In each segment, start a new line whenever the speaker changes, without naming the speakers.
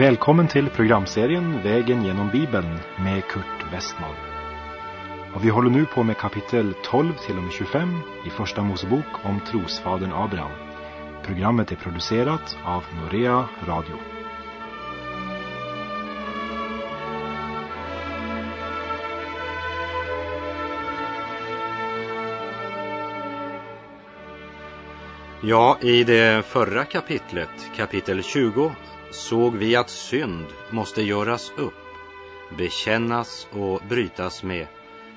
Välkommen till programserien Vägen genom Bibeln med Kurt Westman. Och vi håller nu på med kapitel 12 till och med 25 i Första Mosebok om trosfadern Abraham. Programmet är producerat av Norea Radio.
Ja, i det förra kapitlet, kapitel 20, såg vi att synd måste göras upp, bekännas och brytas med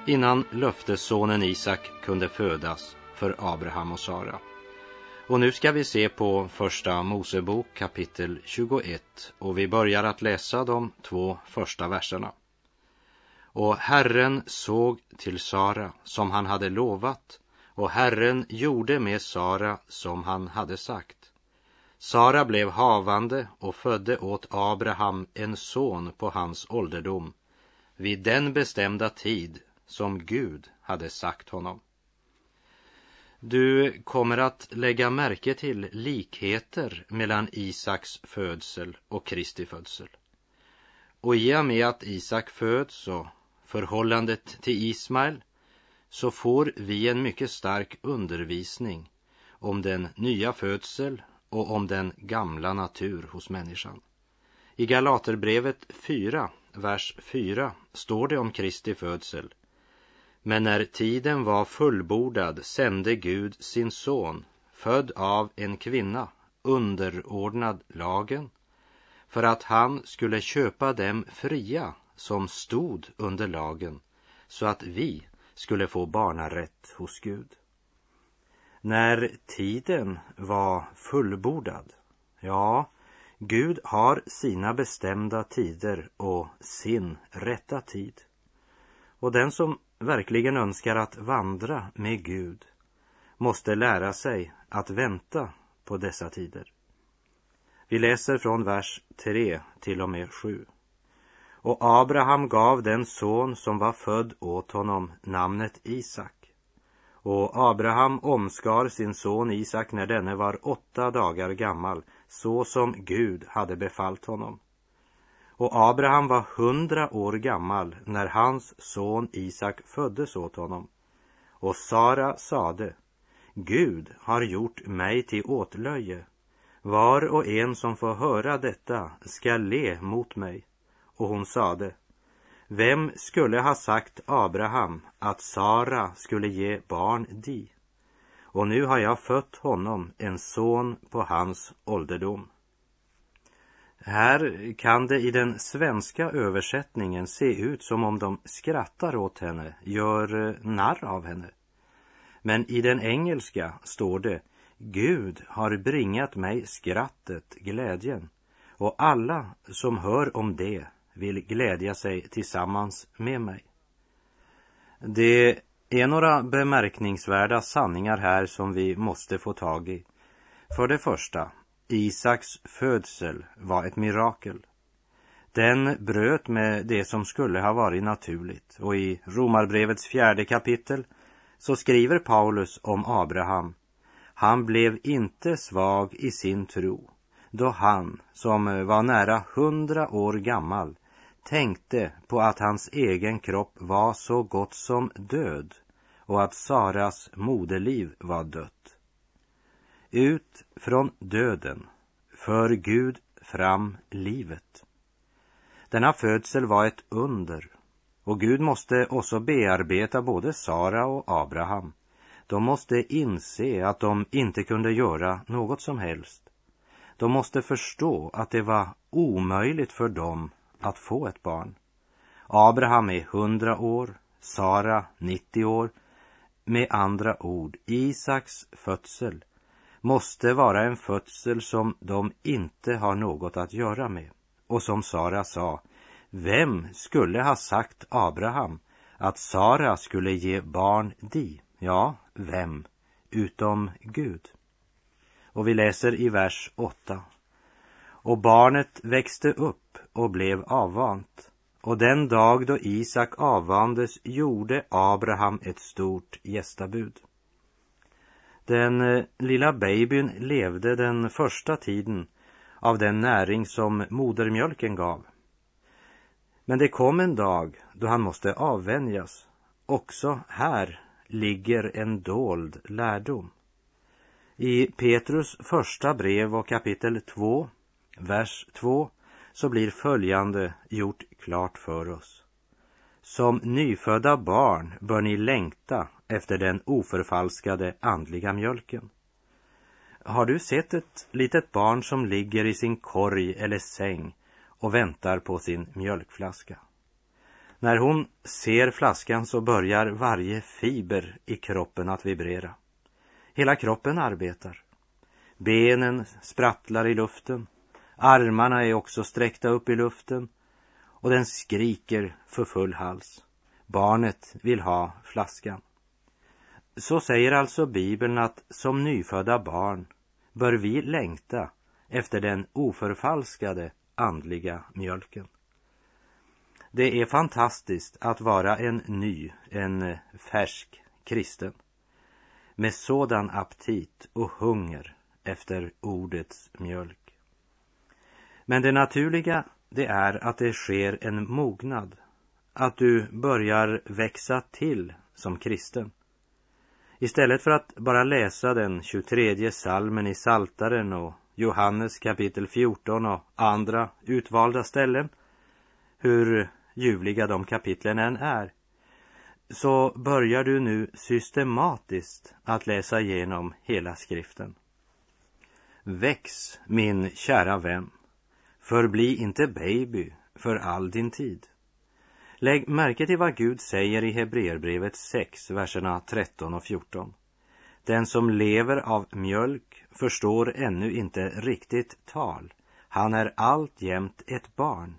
innan löftessonen Isak kunde födas för Abraham och Sara. Och nu ska vi se på Första Mosebok kapitel 21 och vi börjar att läsa de två första verserna. Och Herren såg till Sara som han hade lovat och Herren gjorde med Sara som han hade sagt. Sara blev havande och födde åt Abraham en son på hans ålderdom vid den bestämda tid som Gud hade sagt honom. Du kommer att lägga märke till likheter mellan Isaks födsel och Kristi födsel. Och i och med att Isak föds och förhållandet till Ismael så får vi en mycket stark undervisning om den nya födsel och om den gamla natur hos människan. I Galaterbrevet 4, vers 4 står det om Kristi födsel. Men när tiden var fullbordad sände Gud sin son, född av en kvinna, underordnad lagen, för att han skulle köpa dem fria som stod under lagen, så att vi skulle få barnarätt hos Gud. När tiden var fullbordad, ja, Gud har sina bestämda tider och sin rätta tid. Och den som verkligen önskar att vandra med Gud måste lära sig att vänta på dessa tider. Vi läser från vers 3 till och med 7. Och Abraham gav den son som var född åt honom namnet Isak. Och Abraham omskar sin son Isak när denne var åtta dagar gammal, så som Gud hade befallt honom. Och Abraham var hundra år gammal när hans son Isak föddes åt honom. Och Sara sade, Gud har gjort mig till åtlöje. Var och en som får höra detta ska le mot mig. Och hon sade, vem skulle ha sagt Abraham att Sara skulle ge barn di? Och nu har jag fött honom en son på hans ålderdom. Här kan det i den svenska översättningen se ut som om de skrattar åt henne, gör eh, narr av henne. Men i den engelska står det Gud har bringat mig skrattet, glädjen, och alla som hör om det vill glädja sig tillsammans med mig. Det är några bemärkningsvärda sanningar här som vi måste få tag i. För det första, Isaks födsel var ett mirakel. Den bröt med det som skulle ha varit naturligt och i Romarbrevets fjärde kapitel så skriver Paulus om Abraham. Han blev inte svag i sin tro då han, som var nära hundra år gammal, tänkte på att hans egen kropp var så gott som död och att Saras moderliv var dött. Ut från döden för Gud fram livet. Denna födsel var ett under och Gud måste också bearbeta både Sara och Abraham. De måste inse att de inte kunde göra något som helst. De måste förstå att det var omöjligt för dem att få ett barn. Abraham är hundra år, Sara 90 år. Med andra ord, Isaks födsel måste vara en födsel som de inte har något att göra med. Och som Sara sa, vem skulle ha sagt Abraham att Sara skulle ge barn di? Ja, vem? Utom Gud. Och vi läser i vers 8. Och barnet växte upp och blev avvant. Och den dag då Isak avvandes gjorde Abraham ett stort gästabud. Den eh, lilla babyn levde den första tiden av den näring som modermjölken gav. Men det kom en dag då han måste avvänjas. Också här ligger en dold lärdom. I Petrus första brev och kapitel 2, vers 2, så blir följande gjort klart för oss. Som nyfödda barn bör ni längta efter den oförfalskade andliga mjölken. Har du sett ett litet barn som ligger i sin korg eller säng och väntar på sin mjölkflaska? När hon ser flaskan så börjar varje fiber i kroppen att vibrera. Hela kroppen arbetar. Benen sprattlar i luften. Armarna är också sträckta upp i luften och den skriker för full hals. Barnet vill ha flaskan. Så säger alltså Bibeln att som nyfödda barn bör vi längta efter den oförfalskade andliga mjölken. Det är fantastiskt att vara en ny, en färsk kristen med sådan aptit och hunger efter ordets mjölk. Men det naturliga, det är att det sker en mognad, att du börjar växa till som kristen. Istället för att bara läsa den 23 salmen i Saltaren och Johannes kapitel 14 och andra utvalda ställen, hur ljuvliga de kapitlen än är, så börjar du nu systematiskt att läsa igenom hela skriften. Väx, min kära vän, förbli inte baby för all din tid. Lägg märke till vad Gud säger i Hebreerbrevet 6, verserna 13 och 14. Den som lever av mjölk förstår ännu inte riktigt tal. Han är alltjämt ett barn.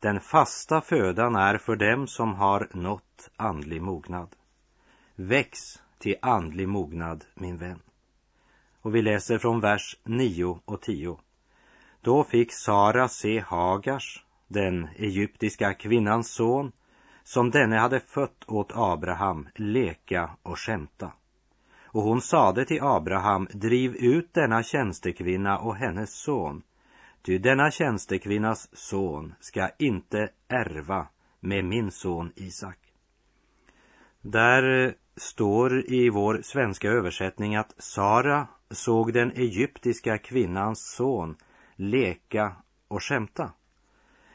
Den fasta födan är för dem som har nått andlig mognad. Väx till andlig mognad, min vän. Och vi läser från vers 9 och 10. Då fick Sara se Hagars, den egyptiska kvinnans son, som denne hade fött åt Abraham, leka och skämta. Och hon sade till Abraham, driv ut denna tjänstekvinna och hennes son, ty denna tjänstekvinnas son ska inte ärva med min son Isak. Där eh, står i vår svenska översättning att Sara såg den egyptiska kvinnans son leka och skämta.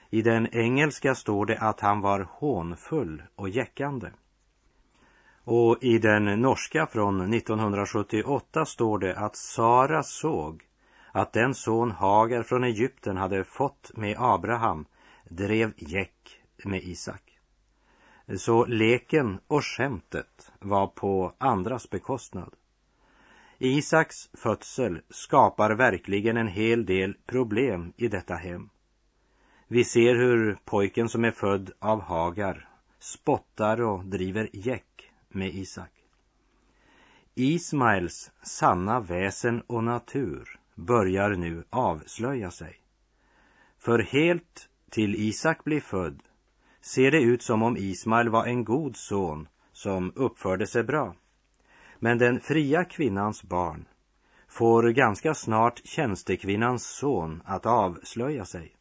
I den engelska står det att han var hånfull och jäckande. Och i den norska från 1978 står det att Sara såg att den son Hagar från Egypten hade fått med Abraham drev gäck med Isak. Så leken och skämtet var på andras bekostnad. Isaks födsel skapar verkligen en hel del problem i detta hem. Vi ser hur pojken som är född av Hagar spottar och driver gäck med Isak. Ismaels sanna väsen och natur börjar nu avslöja sig. För helt till Isak blir född ser det ut som om Ismael var en god son som uppförde sig bra. Men den fria kvinnans barn får ganska snart tjänstekvinnans son att avslöja sig.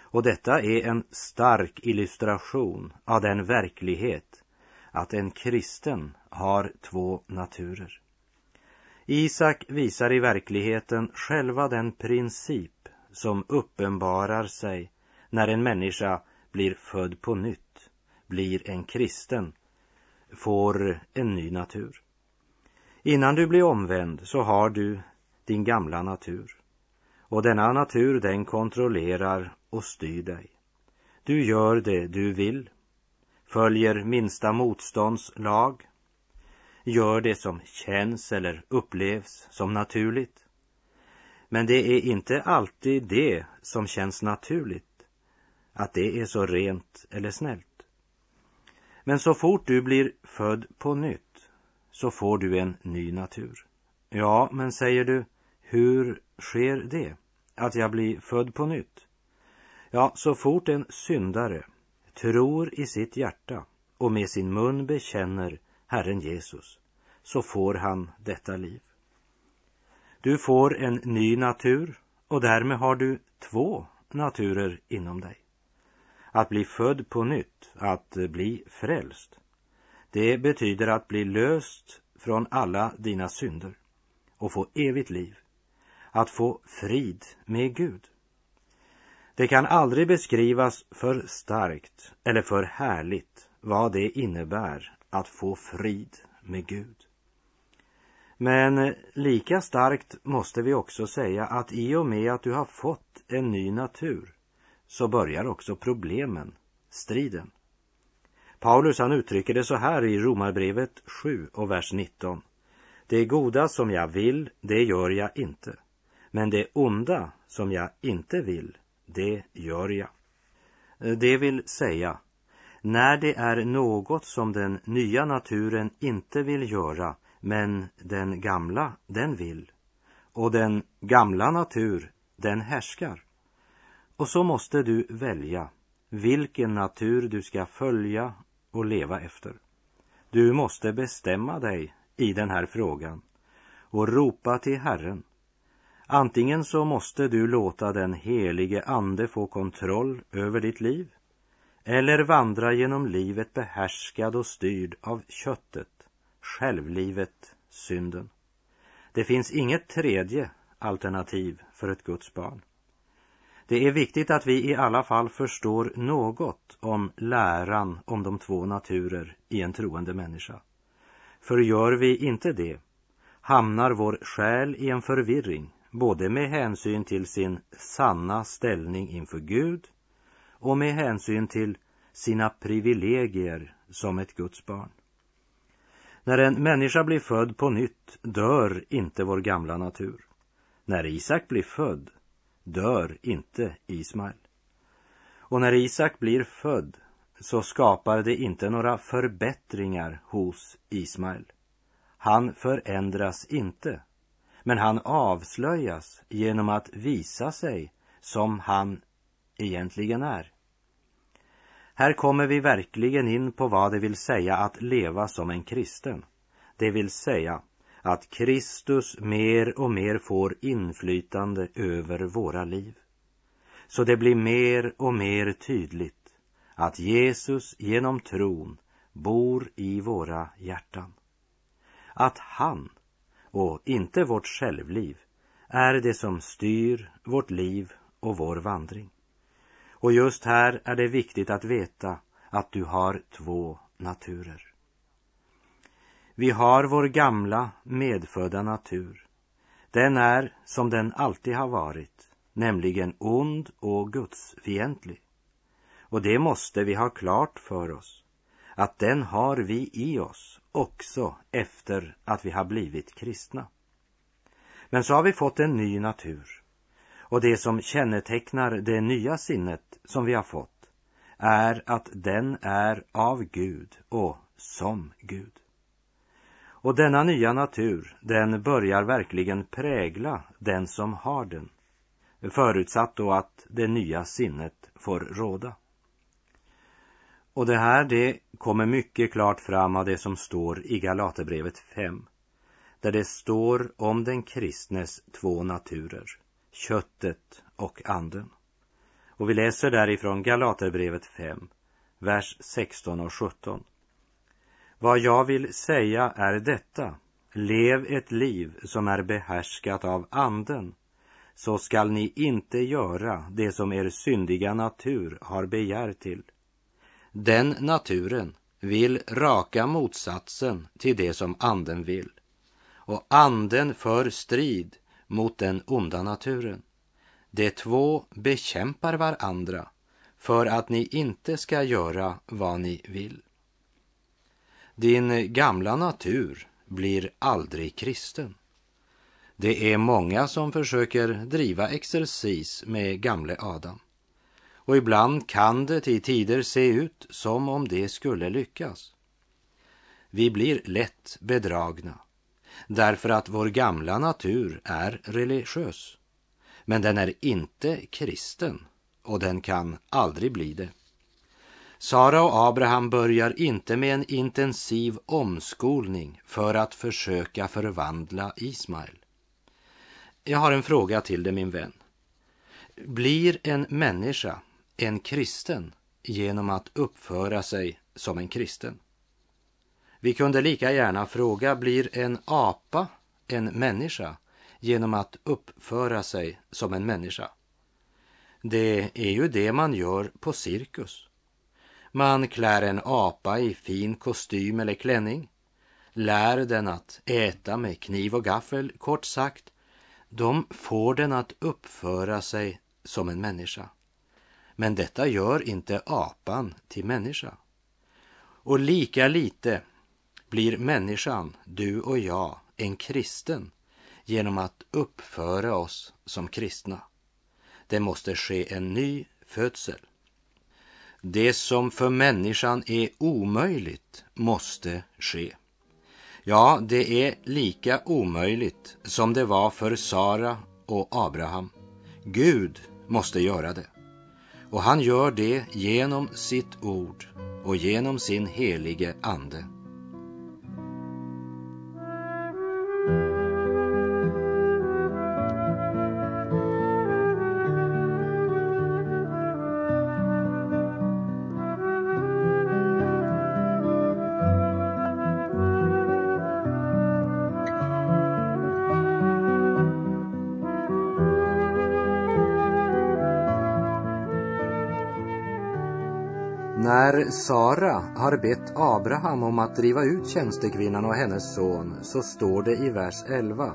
Och detta är en stark illustration av den verklighet att en kristen har två naturer. Isak visar i verkligheten själva den princip som uppenbarar sig när en människa blir född på nytt, blir en kristen, får en ny natur. Innan du blir omvänd så har du din gamla natur. Och denna natur den kontrollerar och styr dig. Du gör det du vill, följer minsta motstånds lag, gör det som känns eller upplevs som naturligt. Men det är inte alltid det som känns naturligt, att det är så rent eller snällt. Men så fort du blir född på nytt så får du en ny natur. Ja, men säger du, hur sker det? Att jag blir född på nytt? Ja, så fort en syndare tror i sitt hjärta och med sin mun bekänner Herren Jesus, så får han detta liv. Du får en ny natur och därmed har du två naturer inom dig. Att bli född på nytt, att bli frälst, det betyder att bli löst från alla dina synder och få evigt liv. Att få frid med Gud. Det kan aldrig beskrivas för starkt eller för härligt vad det innebär att få frid med Gud. Men lika starkt måste vi också säga att i och med att du har fått en ny natur så börjar också problemen, striden. Paulus han uttrycker det så här i Romarbrevet 7 och vers 19. Det goda som jag vill, det gör jag inte. Men det onda som jag inte vill, det gör jag. Eh, det vill säga, när det är något som den nya naturen inte vill göra, men den gamla, den vill. Och den gamla natur, den härskar. Och så måste du välja vilken natur du ska följa och leva efter. Du måste bestämma dig i den här frågan och ropa till Herren. Antingen så måste du låta den helige Ande få kontroll över ditt liv eller vandra genom livet behärskad och styrd av köttet, självlivet, synden. Det finns inget tredje alternativ för ett Guds barn. Det är viktigt att vi i alla fall förstår något om läran om de två naturer i en troende människa. För gör vi inte det hamnar vår själ i en förvirring både med hänsyn till sin sanna ställning inför Gud och med hänsyn till sina privilegier som ett Guds barn. När en människa blir född på nytt dör inte vår gamla natur. När Isak blir född dör inte Ismael. Och när Isak blir född så skapar det inte några förbättringar hos Ismael. Han förändras inte, men han avslöjas genom att visa sig som han egentligen är. Här kommer vi verkligen in på vad det vill säga att leva som en kristen. Det vill säga att Kristus mer och mer får inflytande över våra liv. Så det blir mer och mer tydligt att Jesus genom tron bor i våra hjärtan. Att han, och inte vårt självliv, är det som styr vårt liv och vår vandring. Och just här är det viktigt att veta att du har två naturer. Vi har vår gamla medfödda natur. Den är som den alltid har varit, nämligen ond och gudsfientlig. Och det måste vi ha klart för oss, att den har vi i oss också efter att vi har blivit kristna. Men så har vi fått en ny natur. Och det som kännetecknar det nya sinnet som vi har fått är att den är av Gud och som Gud. Och denna nya natur, den börjar verkligen prägla den som har den. Förutsatt då att det nya sinnet får råda. Och det här, det kommer mycket klart fram av det som står i Galaterbrevet 5. Där det står om den kristnes två naturer, köttet och anden. Och vi läser därifrån Galaterbrevet 5, vers 16 och 17. Vad jag vill säga är detta. Lev ett liv som är behärskat av anden, så skall ni inte göra det som er syndiga natur har begär till. Den naturen vill raka motsatsen till det som anden vill. Och anden för strid mot den onda naturen. De två bekämpar varandra för att ni inte ska göra vad ni vill. Din gamla natur blir aldrig kristen. Det är många som försöker driva exercis med gamle Adam. Och ibland kan det i tider se ut som om det skulle lyckas. Vi blir lätt bedragna därför att vår gamla natur är religiös. Men den är inte kristen och den kan aldrig bli det. Sara och Abraham börjar inte med en intensiv omskolning för att försöka förvandla Ismael. Jag har en fråga till dig min vän. Blir en människa en kristen genom att uppföra sig som en kristen? Vi kunde lika gärna fråga, blir en apa en människa genom att uppföra sig som en människa? Det är ju det man gör på cirkus. Man klär en apa i fin kostym eller klänning, lär den att äta med kniv och gaffel, kort sagt, de får den att uppföra sig som en människa. Men detta gör inte apan till människa. Och lika lite blir människan, du och jag, en kristen genom att uppföra oss som kristna. Det måste ske en ny födsel. Det som för människan är omöjligt måste ske. Ja, det är lika omöjligt som det var för Sara och Abraham. Gud måste göra det. Och han gör det genom sitt ord och genom sin helige ande. När Sara har bett Abraham om att driva ut tjänstekvinnan och hennes son så står det i vers 11.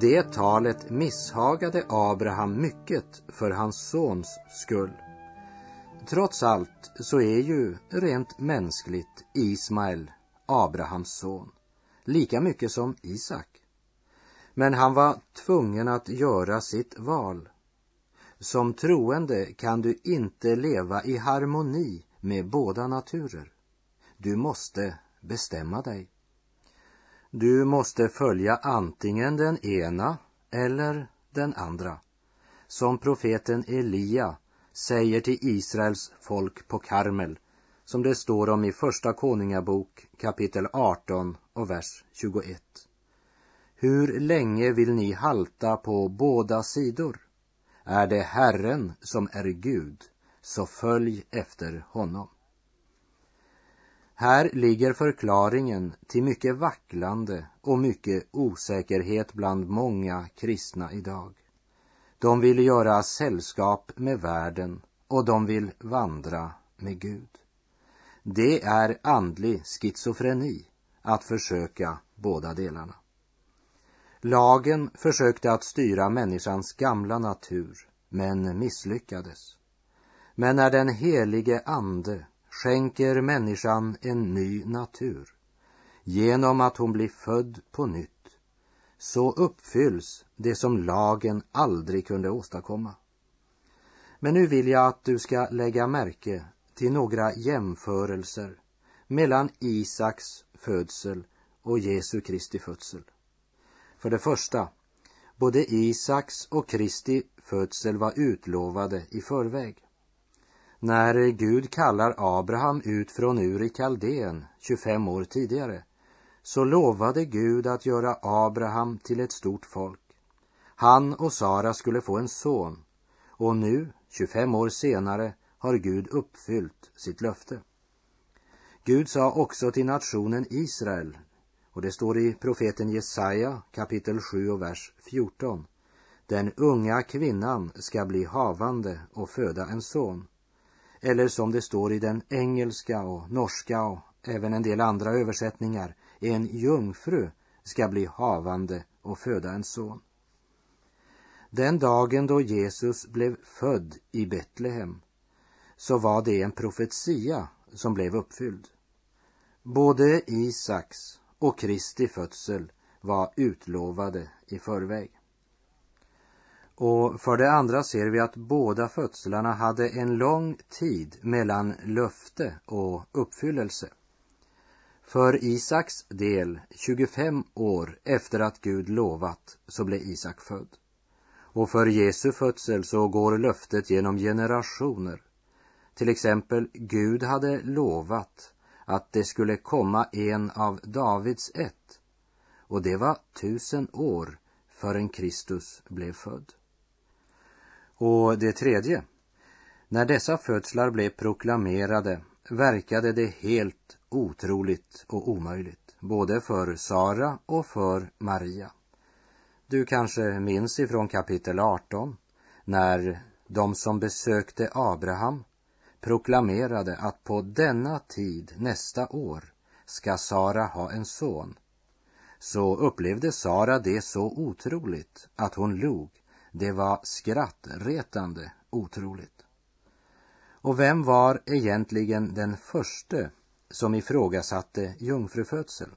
Det talet misshagade Abraham mycket för hans sons skull. Trots allt så är ju rent mänskligt Ismael Abrahams son, lika mycket som Isak. Men han var tvungen att göra sitt val. Som troende kan du inte leva i harmoni med båda naturer. Du måste bestämma dig. Du måste följa antingen den ena eller den andra. Som profeten Elia säger till Israels folk på Karmel, som det står om i Första Konungabok kapitel 18 och vers 21. Hur länge vill ni halta på båda sidor? Är det Herren som är Gud så följ efter honom. Här ligger förklaringen till mycket vacklande och mycket osäkerhet bland många kristna idag. De vill göra sällskap med världen och de vill vandra med Gud. Det är andlig schizofreni att försöka båda delarna. Lagen försökte att styra människans gamla natur, men misslyckades. Men när den helige Ande skänker människan en ny natur genom att hon blir född på nytt så uppfylls det som lagen aldrig kunde åstadkomma. Men nu vill jag att du ska lägga märke till några jämförelser mellan Isaks födsel och Jesu Kristi födsel. För det första, både Isaks och Kristi födsel var utlovade i förväg. När Gud kallar Abraham ut från Ur i Kaldén 25 år tidigare så lovade Gud att göra Abraham till ett stort folk. Han och Sara skulle få en son och nu, 25 år senare, har Gud uppfyllt sitt löfte. Gud sa också till nationen Israel, och det står i profeten Jesaja kapitel 7 och vers 14. Den unga kvinnan ska bli havande och föda en son eller som det står i den engelska och norska och även en del andra översättningar, en jungfru ska bli havande och föda en son. Den dagen då Jesus blev född i Betlehem så var det en profetia som blev uppfylld. Både Isaks och Kristi födsel var utlovade i förväg. Och för det andra ser vi att båda födslarna hade en lång tid mellan löfte och uppfyllelse. För Isaks del 25 år efter att Gud lovat så blev Isak född. Och för Jesu födsel så går löftet genom generationer. Till exempel, Gud hade lovat att det skulle komma en av Davids ett. Och det var tusen år förrän Kristus blev född. Och det tredje, när dessa födslar blev proklamerade verkade det helt otroligt och omöjligt, både för Sara och för Maria. Du kanske minns ifrån kapitel 18 när de som besökte Abraham proklamerade att på denna tid nästa år ska Sara ha en son. Så upplevde Sara det så otroligt att hon log. Det var skrattretande otroligt. Och vem var egentligen den förste som ifrågasatte jungfrufödsel?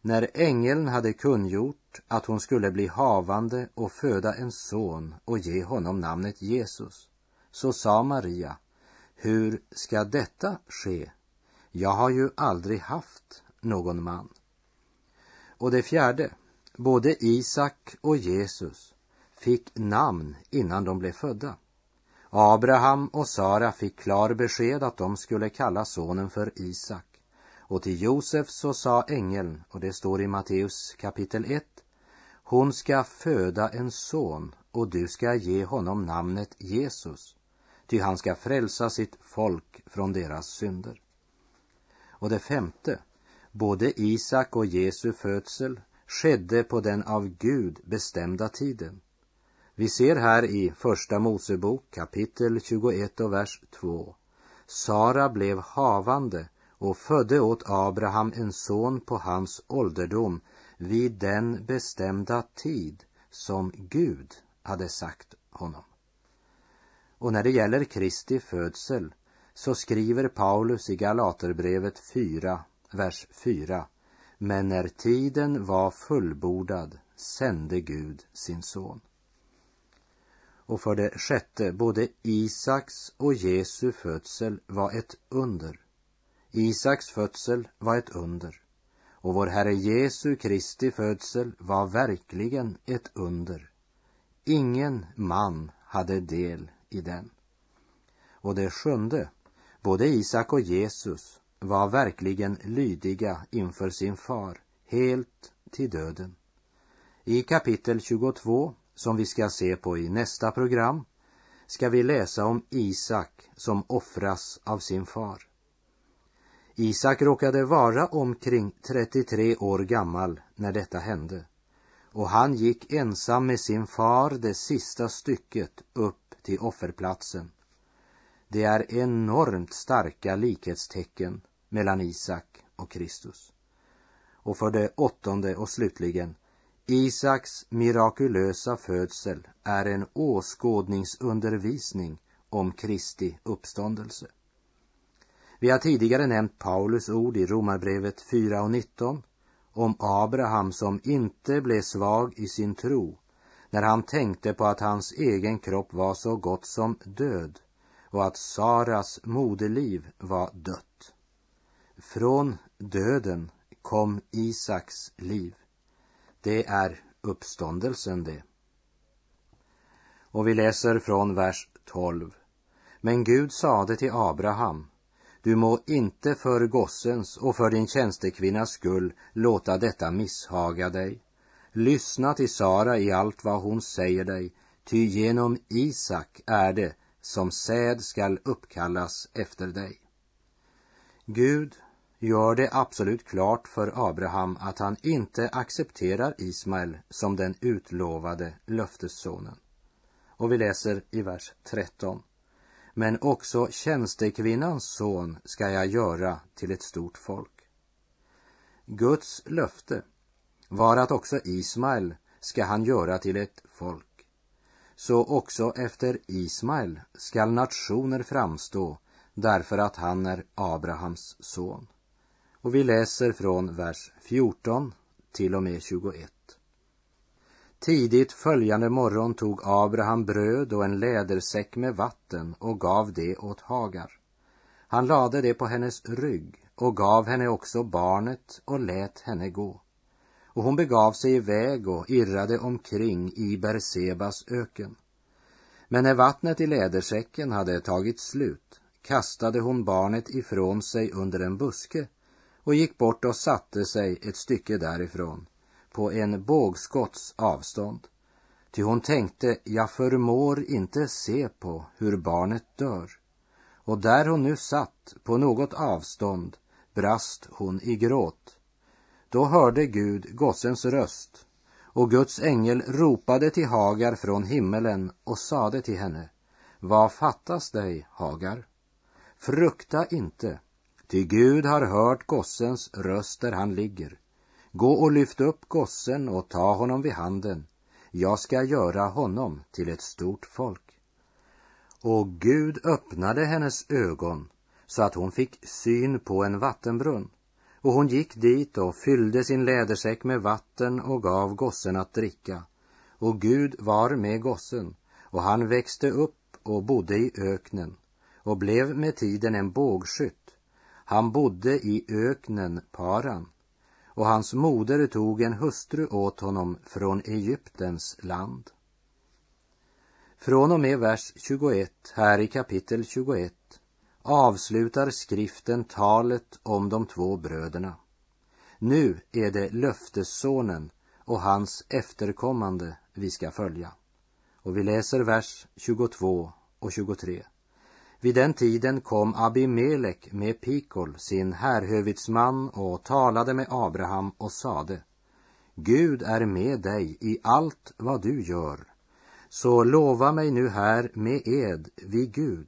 När ängeln hade kungjort att hon skulle bli havande och föda en son och ge honom namnet Jesus, så sa Maria, hur ska detta ske? Jag har ju aldrig haft någon man. Och det fjärde, både Isak och Jesus fick namn innan de blev födda. Abraham och Sara fick klar besked att de skulle kalla sonen för Isak. Och till Josef så sa ängeln, och det står i Matteus kapitel 1, hon ska föda en son och du ska ge honom namnet Jesus, ty han ska frälsa sitt folk från deras synder. Och det femte, både Isak och Jesu födsel skedde på den av Gud bestämda tiden. Vi ser här i Första Mosebok kapitel 21 och vers 2. Sara blev havande och födde åt Abraham en son på hans ålderdom vid den bestämda tid som Gud hade sagt honom. Och när det gäller Kristi födsel så skriver Paulus i Galaterbrevet 4, vers 4. Men när tiden var fullbordad sände Gud sin son. Och för det sjätte, både Isaks och Jesu födsel var ett under. Isaks födsel var ett under. Och vår Herre Jesu Kristi födsel var verkligen ett under. Ingen man hade del i den. Och det sjunde, både Isak och Jesus var verkligen lydiga inför sin far, helt till döden. I kapitel 22 som vi ska se på i nästa program ska vi läsa om Isak som offras av sin far. Isak råkade vara omkring 33 år gammal när detta hände och han gick ensam med sin far det sista stycket upp till offerplatsen. Det är enormt starka likhetstecken mellan Isak och Kristus. Och för det åttonde och slutligen Isaks mirakulösa födsel är en åskådningsundervisning om Kristi uppståndelse. Vi har tidigare nämnt Paulus ord i Romarbrevet 4 och 19 om Abraham som inte blev svag i sin tro när han tänkte på att hans egen kropp var så gott som död och att Saras moderliv var dött. Från döden kom Isaks liv. Det är uppståndelsen det. Och vi läser från vers 12. Men Gud sade till Abraham, du må inte för gossens och för din tjänstekvinnas skull låta detta misshaga dig. Lyssna till Sara i allt vad hon säger dig, ty genom Isak är det som säd skall uppkallas efter dig. Gud gör det absolut klart för Abraham att han inte accepterar Ismael som den utlovade löftessonen. Och vi läser i vers 13. Men också tjänstekvinnans son ska jag göra till ett stort folk. Guds löfte var att också Ismael ska han göra till ett folk. Så också efter Ismael skall nationer framstå därför att han är Abrahams son. Och vi läser från vers 14 till och med 21. Tidigt följande morgon tog Abraham bröd och en lädersäck med vatten och gav det åt Hagar. Han lade det på hennes rygg och gav henne också barnet och lät henne gå. Och hon begav sig iväg och irrade omkring i Bersebas öken. Men när vattnet i lädersäcken hade tagit slut kastade hon barnet ifrån sig under en buske och gick bort och satte sig ett stycke därifrån, på en bågskotts avstånd. Ty hon tänkte, jag förmår inte se på hur barnet dör. Och där hon nu satt på något avstånd brast hon i gråt. Då hörde Gud gossens röst och Guds ängel ropade till Hagar från himmelen och sade till henne, vad fattas dig, Hagar? Frukta inte, ty Gud har hört gossens röst där han ligger. Gå och lyft upp gossen och ta honom vid handen. Jag ska göra honom till ett stort folk. Och Gud öppnade hennes ögon så att hon fick syn på en vattenbrunn. Och hon gick dit och fyllde sin lädersäck med vatten och gav gossen att dricka. Och Gud var med gossen, och han växte upp och bodde i öknen och blev med tiden en bågskytt. Han bodde i öknen Paran och hans moder tog en hustru åt honom från Egyptens land. Från och med vers 21 här i kapitel 21 avslutar skriften talet om de två bröderna. Nu är det löftessonen och hans efterkommande vi ska följa. Och vi läser vers 22 och 23. Vid den tiden kom Abimelek med Pikol, sin härhövitsman, och talade med Abraham och sade Gud är med dig i allt vad du gör. Så lova mig nu här med ed vid Gud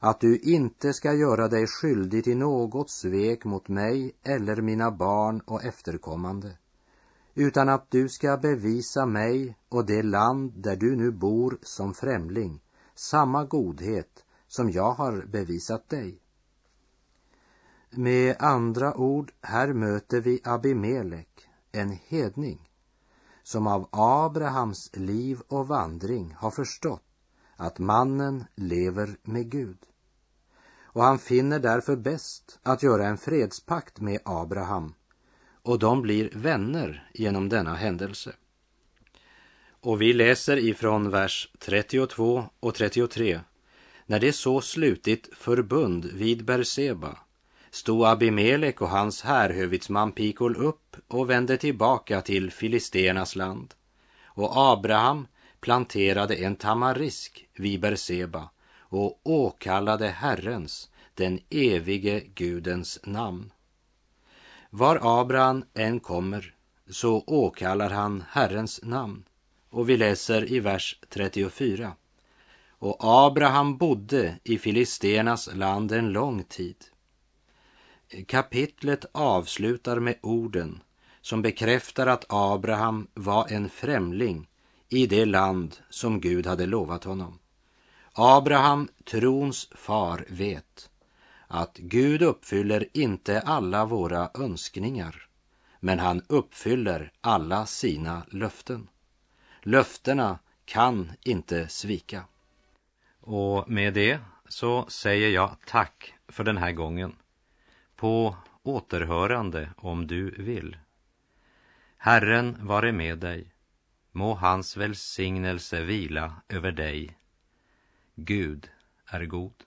att du inte ska göra dig skyldig till något svek mot mig eller mina barn och efterkommande, utan att du ska bevisa mig och det land där du nu bor som främling samma godhet som jag har bevisat dig. Med andra ord, här möter vi Abimelek, en hedning, som av Abrahams liv och vandring har förstått att mannen lever med Gud. Och han finner därför bäst att göra en fredspakt med Abraham och de blir vänner genom denna händelse. Och vi läser ifrån vers 32 och 33. När det så slutit förbund vid Berseba stod Abimelek och hans härhövitsman Pikol upp och vände tillbaka till Filisternas land. Och Abraham planterade en tamarisk vid Berseba och åkallade Herrens, den evige Gudens namn. Var Abraham än kommer så åkallar han Herrens namn. Och vi läser i vers 34. Och Abraham bodde i Filisternas land en lång tid. Kapitlet avslutar med orden som bekräftar att Abraham var en främling i det land som Gud hade lovat honom. Abraham, trons far, vet att Gud uppfyller inte alla våra önskningar, men han uppfyller alla sina löften. Löftena kan inte svika. Och med det så säger jag tack för den här gången. På återhörande om du vill. Herren vare med dig. Må hans välsignelse vila över dig. Gud är god.